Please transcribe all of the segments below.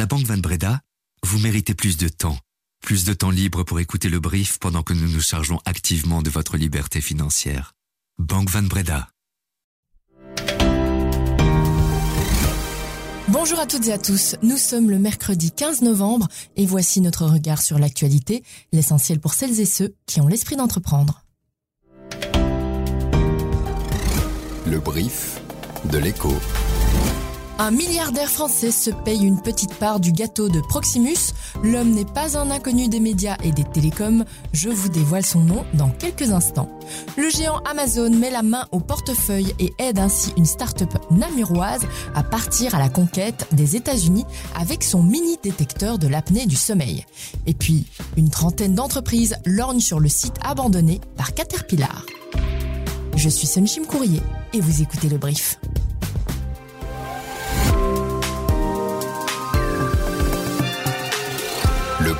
la Banque Van Breda, vous méritez plus de temps. Plus de temps libre pour écouter le brief pendant que nous nous chargeons activement de votre liberté financière. Banque Van Breda. Bonjour à toutes et à tous, nous sommes le mercredi 15 novembre et voici notre regard sur l'actualité, l'essentiel pour celles et ceux qui ont l'esprit d'entreprendre. Le brief de l'écho. Un milliardaire français se paye une petite part du gâteau de Proximus. L'homme n'est pas un inconnu des médias et des télécoms. Je vous dévoile son nom dans quelques instants. Le géant Amazon met la main au portefeuille et aide ainsi une start-up namuroise à partir à la conquête des États-Unis avec son mini détecteur de l'apnée du sommeil. Et puis, une trentaine d'entreprises lorgnent sur le site abandonné par Caterpillar. Je suis Sunshim Courrier et vous écoutez le brief.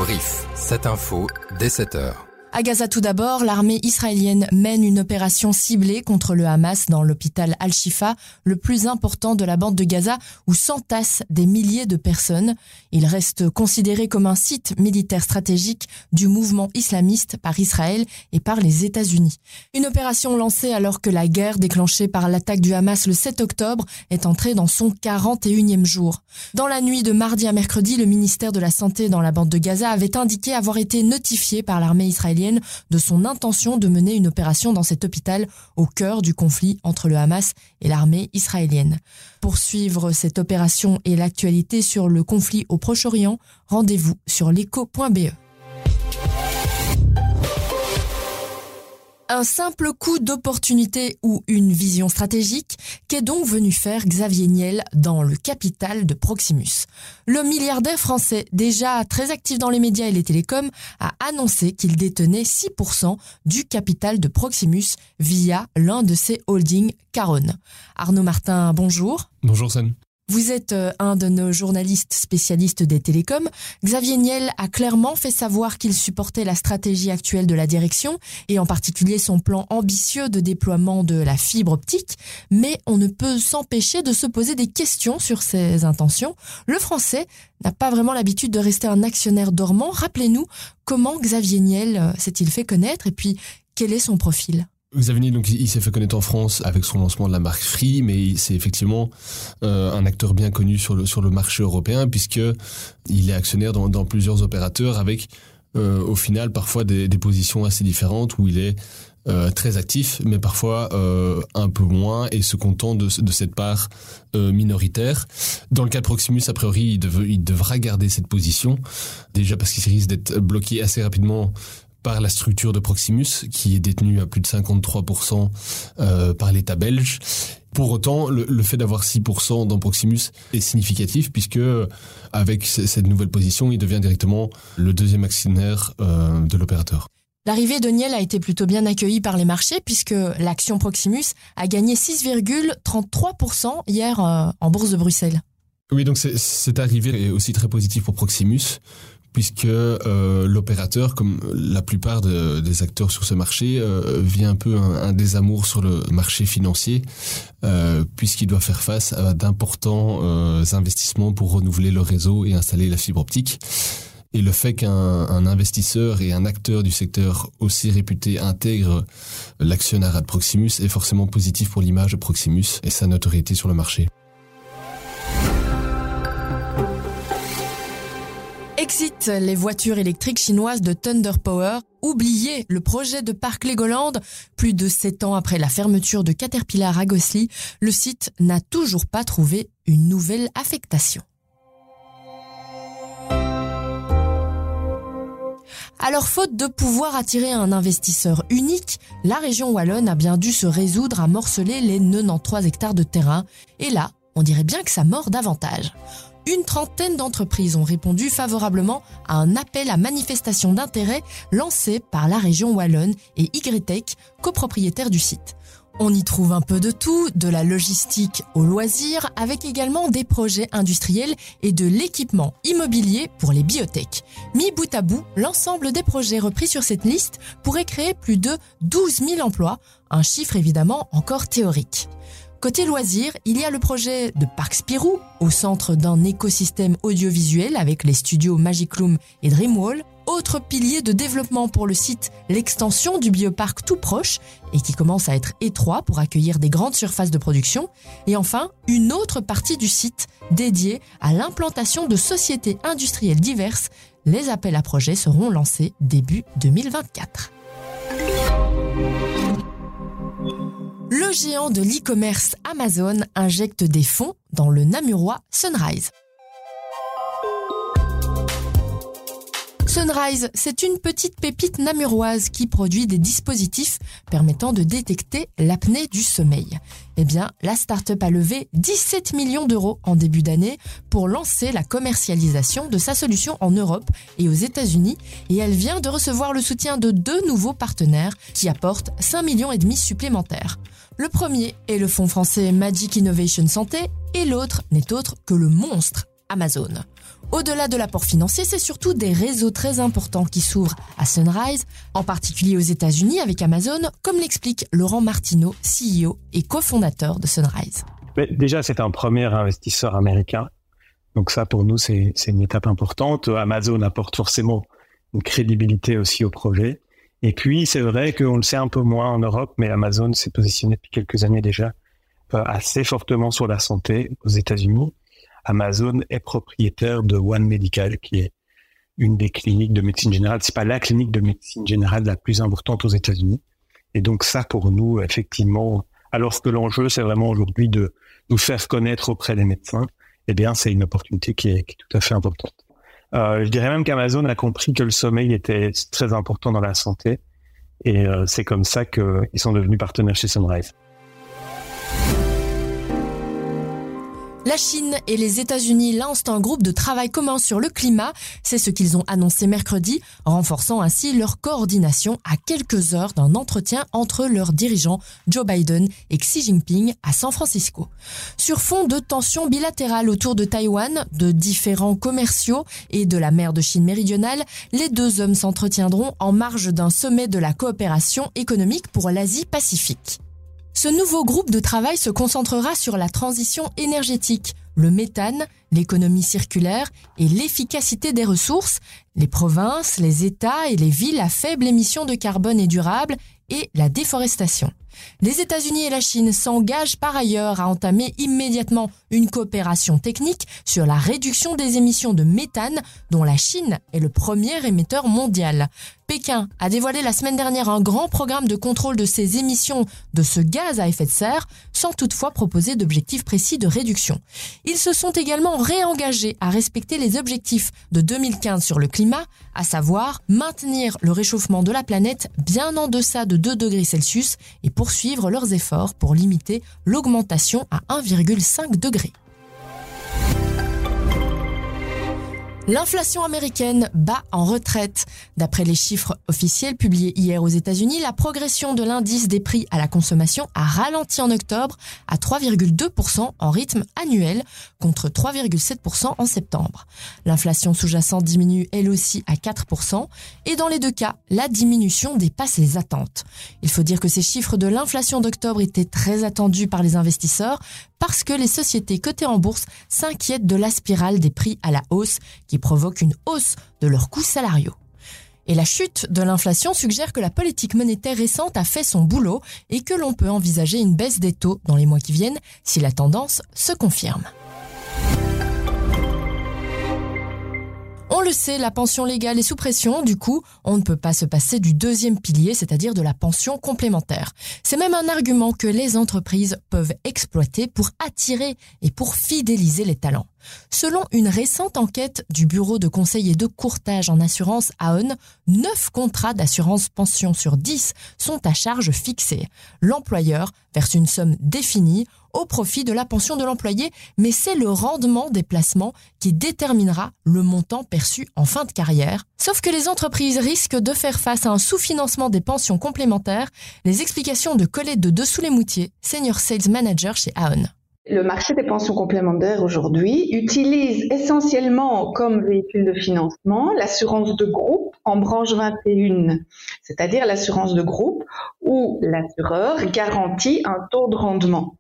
Brief, cette info dès 7h. À Gaza tout d'abord, l'armée israélienne mène une opération ciblée contre le Hamas dans l'hôpital Al-Shifa, le plus important de la bande de Gaza, où s'entassent des milliers de personnes. Il reste considéré comme un site militaire stratégique du mouvement islamiste par Israël et par les États-Unis. Une opération lancée alors que la guerre déclenchée par l'attaque du Hamas le 7 octobre est entrée dans son 41e jour. Dans la nuit de mardi à mercredi, le ministère de la Santé dans la bande de Gaza avait indiqué avoir été notifié par l'armée israélienne de son intention de mener une opération dans cet hôpital au cœur du conflit entre le Hamas et l'armée israélienne. Pour suivre cette opération et l'actualité sur le conflit au Proche-Orient, rendez-vous sur l'écho.be. Un simple coup d'opportunité ou une vision stratégique qu'est donc venu faire Xavier Niel dans le capital de Proximus. Le milliardaire français, déjà très actif dans les médias et les télécoms, a annoncé qu'il détenait 6% du capital de Proximus via l'un de ses holdings Caron. Arnaud Martin, bonjour. Bonjour Sam. Vous êtes euh, un de nos journalistes spécialistes des télécoms. Xavier Niel a clairement fait savoir qu'il supportait la stratégie actuelle de la direction et en particulier son plan ambitieux de déploiement de la fibre optique. Mais on ne peut s'empêcher de se poser des questions sur ses intentions. Le français n'a pas vraiment l'habitude de rester un actionnaire dormant. Rappelez-nous comment Xavier Niel euh, s'est-il fait connaître et puis quel est son profil? Xavier, donc il s'est fait connaître en France avec son lancement de la marque Free, mais c'est effectivement euh, un acteur bien connu sur le sur le marché européen puisque il est actionnaire dans, dans plusieurs opérateurs avec euh, au final parfois des, des, positions assez différentes où il est euh, très actif, mais parfois euh, un peu moins et se content de, de cette part euh, minoritaire. Dans le cas de Proximus, a priori, il, il devra garder cette position, déjà parce qu'il risque d'être bloqué assez rapidement par la structure de Proximus, qui est détenue à plus de 53% euh, par l'État belge. Pour autant, le, le fait d'avoir 6% dans Proximus est significatif puisque avec cette nouvelle position, il devient directement le deuxième actionnaire euh, de l'opérateur. L'arrivée de Niel a été plutôt bien accueillie par les marchés puisque l'action Proximus a gagné 6,33% hier euh, en bourse de Bruxelles. Oui, donc cette arrivée est aussi très positive pour Proximus puisque euh, l'opérateur, comme la plupart de, des acteurs sur ce marché, euh, vit un peu un, désamour sur le marché financier, euh, puisqu'il doit faire face à d'importants investissements pour renouveler le réseau et installer la fibre optique. Et le fait qu'un investisseur et un acteur du secteur aussi réputé intègre l'actionnariat de Proximus est forcément positif pour l'image de Proximus et sa notoriété sur le marché. Exit les voitures électriques chinoises de Thunder Power. Oubliez le projet de parc Legoland. Plus de 7 ans après la fermeture de Caterpillar à Gossely, le site n'a toujours pas trouvé une nouvelle affectation. Alors faute de pouvoir attirer un investisseur unique, la région wallonne a bien dû se résoudre à morceler les 93 hectares de terrain. Et là, on dirait bien que ça mord davantage une trentaine d'entreprises ont répondu favorablement à un appel à manifestation d'intérêt lancé par la région Wallonne et YTech, copropriétaire du site. On y trouve un peu de tout, de la logistique au loisir, avec également des projets industriels et de l'équipement immobilier pour les biotech. Mis bout à bout, l'ensemble des projets repris sur cette liste pourrait créer plus de 12 000 emplois, un chiffre évidemment encore théorique. Côté loisirs, il y a le projet de Parc Spirou, au centre d'un écosystème audiovisuel avec les studios Magic Loom et Dreamwall. Autre pilier de développement pour le site, l'extension du bioparc tout proche et qui commence à être étroit pour accueillir des grandes surfaces de production. Et enfin, une autre partie du site dédiée à l'implantation de sociétés industrielles diverses. Les appels à projets seront lancés début 2024. Le géant de l'e-commerce Amazon injecte des fonds dans le namurois Sunrise. Sunrise, c'est une petite pépite namuroise qui produit des dispositifs permettant de détecter l'apnée du sommeil. Eh bien, la start-up a levé 17 millions d'euros en début d'année pour lancer la commercialisation de sa solution en Europe et aux États-Unis et elle vient de recevoir le soutien de deux nouveaux partenaires qui apportent 5 millions et demi supplémentaires. Le premier est le fonds français Magic Innovation Santé et l'autre n'est autre que le monstre Amazon. Au-delà de l'apport financier, c'est surtout des réseaux très importants qui s'ouvrent à Sunrise, en particulier aux États-Unis avec Amazon, comme l'explique Laurent Martineau, CEO et cofondateur de Sunrise. déjà, c'est un premier investisseur américain. Donc ça, pour nous, c'est une étape importante. Amazon apporte forcément une crédibilité aussi au projet. Et puis, c'est vrai qu'on le sait un peu moins en Europe, mais Amazon s'est positionné depuis quelques années déjà euh, assez fortement sur la santé aux États-Unis. Amazon est propriétaire de One Medical, qui est une des cliniques de médecine générale. C'est pas la clinique de médecine générale la plus importante aux États-Unis. Et donc ça, pour nous, effectivement, alors que l'enjeu, c'est vraiment aujourd'hui de nous faire connaître auprès des médecins, eh bien, c'est une opportunité qui est, tout à fait importante. Euh, je dirais même qu'Amazon a compris que le sommeil était très important dans la santé. Et euh, c'est comme ça qu'ils sont devenus partenaires chez Sunrise. La Chine et les États-Unis lancent un groupe de travail commun sur le climat. C'est ce qu'ils ont annoncé mercredi, renforçant ainsi leur coordination à quelques heures d'un entretien entre leurs dirigeants Joe Biden et Xi Jinping à San Francisco. Sur fond de tensions bilatérales autour de Taïwan, de différents commerciaux et de la mer de Chine méridionale, les deux hommes s'entretiendront en marge d'un sommet de la coopération économique pour l'Asie-Pacifique. Ce nouveau groupe de travail se concentrera sur la transition énergétique, le méthane, l'économie circulaire et l'efficacité des ressources, les provinces, les États et les villes à faible émission de carbone et durable et la déforestation. Les États-Unis et la Chine s'engagent par ailleurs à entamer immédiatement une coopération technique sur la réduction des émissions de méthane dont la Chine est le premier émetteur mondial. Pékin a dévoilé la semaine dernière un grand programme de contrôle de ses émissions de ce gaz à effet de serre, sans toutefois proposer d'objectifs précis de réduction. Ils se sont également réengagés à respecter les objectifs de 2015 sur le climat, à savoir maintenir le réchauffement de la planète bien en deçà de 2 degrés Celsius et poursuivre leurs efforts pour limiter l'augmentation à 1,5 degré. L'inflation américaine bat en retraite. D'après les chiffres officiels publiés hier aux États-Unis, la progression de l'indice des prix à la consommation a ralenti en octobre à 3,2% en rythme annuel contre 3,7% en septembre. L'inflation sous-jacente diminue elle aussi à 4% et dans les deux cas, la diminution dépasse les attentes. Il faut dire que ces chiffres de l'inflation d'octobre étaient très attendus par les investisseurs parce que les sociétés cotées en bourse s'inquiètent de la spirale des prix à la hausse qui provoque une hausse de leurs coûts salariaux. Et la chute de l'inflation suggère que la politique monétaire récente a fait son boulot et que l'on peut envisager une baisse des taux dans les mois qui viennent si la tendance se confirme. On le sait, la pension légale est sous pression, du coup, on ne peut pas se passer du deuxième pilier, c'est-à-dire de la pension complémentaire. C'est même un argument que les entreprises peuvent exploiter pour attirer et pour fidéliser les talents. Selon une récente enquête du bureau de conseil et de courtage en assurance AON, 9 contrats d'assurance pension sur 10 sont à charge fixée. L'employeur verse une somme définie au profit de la pension de l'employé, mais c'est le rendement des placements qui déterminera le montant perçu en fin de carrière. Sauf que les entreprises risquent de faire face à un sous-financement des pensions complémentaires. Les explications de Colette de Dessous les Moutiers, Senior Sales Manager chez AON. Le marché des pensions complémentaires aujourd'hui utilise essentiellement comme véhicule de financement l'assurance de groupe en branche 21, c'est-à-dire l'assurance de groupe où l'assureur garantit un taux de rendement.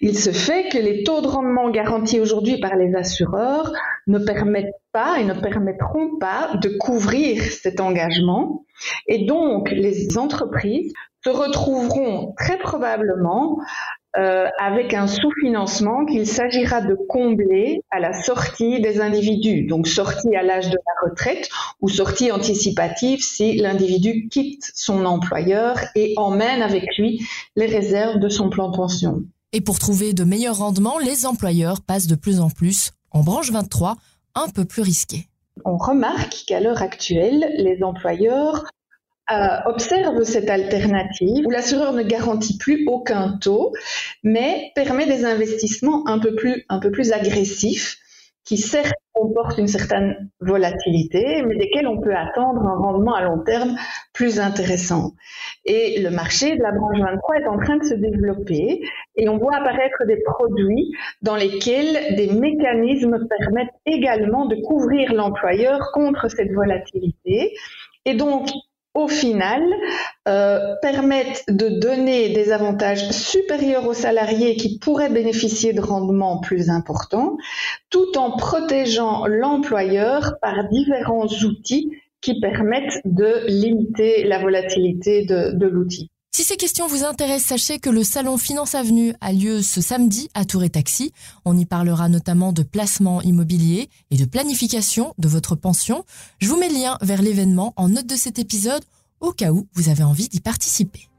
Il se fait que les taux de rendement garantis aujourd'hui par les assureurs ne permettent pas et ne permettront pas de couvrir cet engagement. Et donc, les entreprises se retrouveront très probablement euh, avec un sous-financement qu'il s'agira de combler à la sortie des individus, donc sortie à l'âge de la retraite ou sortie anticipative si l'individu quitte son employeur et emmène avec lui les réserves de son plan de pension. Et pour trouver de meilleurs rendements, les employeurs passent de plus en plus en branche 23, un peu plus risqué. On remarque qu'à l'heure actuelle, les employeurs observe cette alternative où l'assureur ne garantit plus aucun taux, mais permet des investissements un peu plus, un peu plus agressifs qui certes comportent une certaine volatilité, mais desquels on peut attendre un rendement à long terme plus intéressant. Et le marché de la branche 23 est en train de se développer et on voit apparaître des produits dans lesquels des mécanismes permettent également de couvrir l'employeur contre cette volatilité. Et donc, au final, euh, permettent de donner des avantages supérieurs aux salariés qui pourraient bénéficier de rendements plus importants, tout en protégeant l'employeur par différents outils qui permettent de limiter la volatilité de l'outil. Si ces questions vous intéressent, sachez que le salon Finance Avenue a lieu ce samedi à Tour et Taxi. On y parlera notamment de placement immobilier et de planification de votre pension. Je vous mets le lien vers l'événement en note de cet épisode au cas où vous avez envie d'y participer.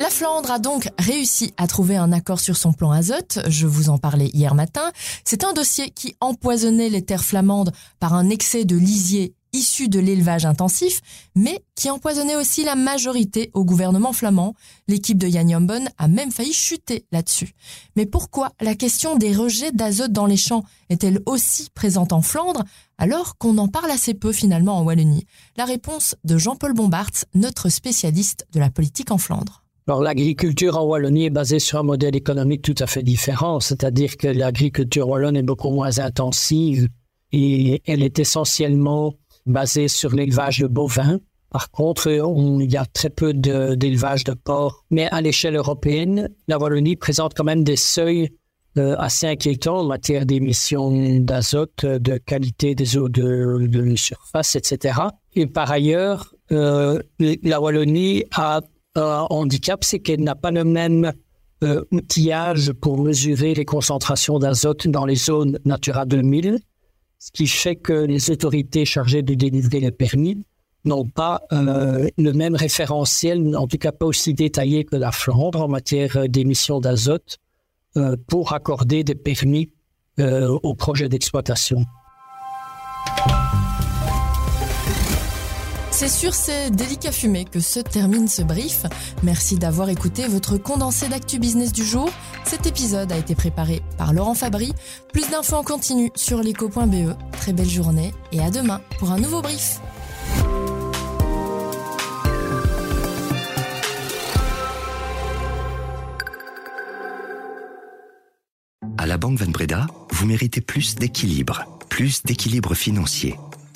La Flandre a donc réussi à trouver un accord sur son plan azote, je vous en parlais hier matin. C'est un dossier qui empoisonnait les terres flamandes par un excès de lisier issu de l'élevage intensif, mais qui empoisonnait aussi la majorité au gouvernement flamand. L'équipe de Jan Jambon a même failli chuter là-dessus. Mais pourquoi la question des rejets d'azote dans les champs est-elle aussi présente en Flandre alors qu'on en parle assez peu finalement en Wallonie? La réponse de Jean-Paul Bombartz, notre spécialiste de la politique en Flandre. Alors l'agriculture en Wallonie est basée sur un modèle économique tout à fait différent, c'est-à-dire que l'agriculture wallonne est beaucoup moins intensive et elle est essentiellement basé sur l'élevage de bovins. Par contre, il y a très peu d'élevage de, porcs. Mais à l'échelle européenne, la Wallonie présente quand même des seuils euh, assez inquiétants en matière d'émissions d'azote, de qualité des eaux de, surface, etc. Et par ailleurs, euh, la Wallonie a un handicap, c'est qu'elle n'a pas le même euh, outillage pour mesurer les concentrations d'azote dans les zones Natura 2000 ce qui fait que les autorités chargées de délivrer les permis n'ont pas euh, le même référentiel, en tout cas pas aussi détaillé que la Flandre en matière d'émissions d'azote euh, pour accorder des permis euh, aux projets d'exploitation. C'est sur ces délicats fumés que se termine ce brief. Merci d'avoir écouté votre condensé d'actu business du jour. Cet épisode a été préparé par Laurent Fabry. Plus d'infos en continu sur l'éco.be. Très belle journée et à demain pour un nouveau brief. À la Banque Van Breda, vous méritez plus d'équilibre, plus d'équilibre financier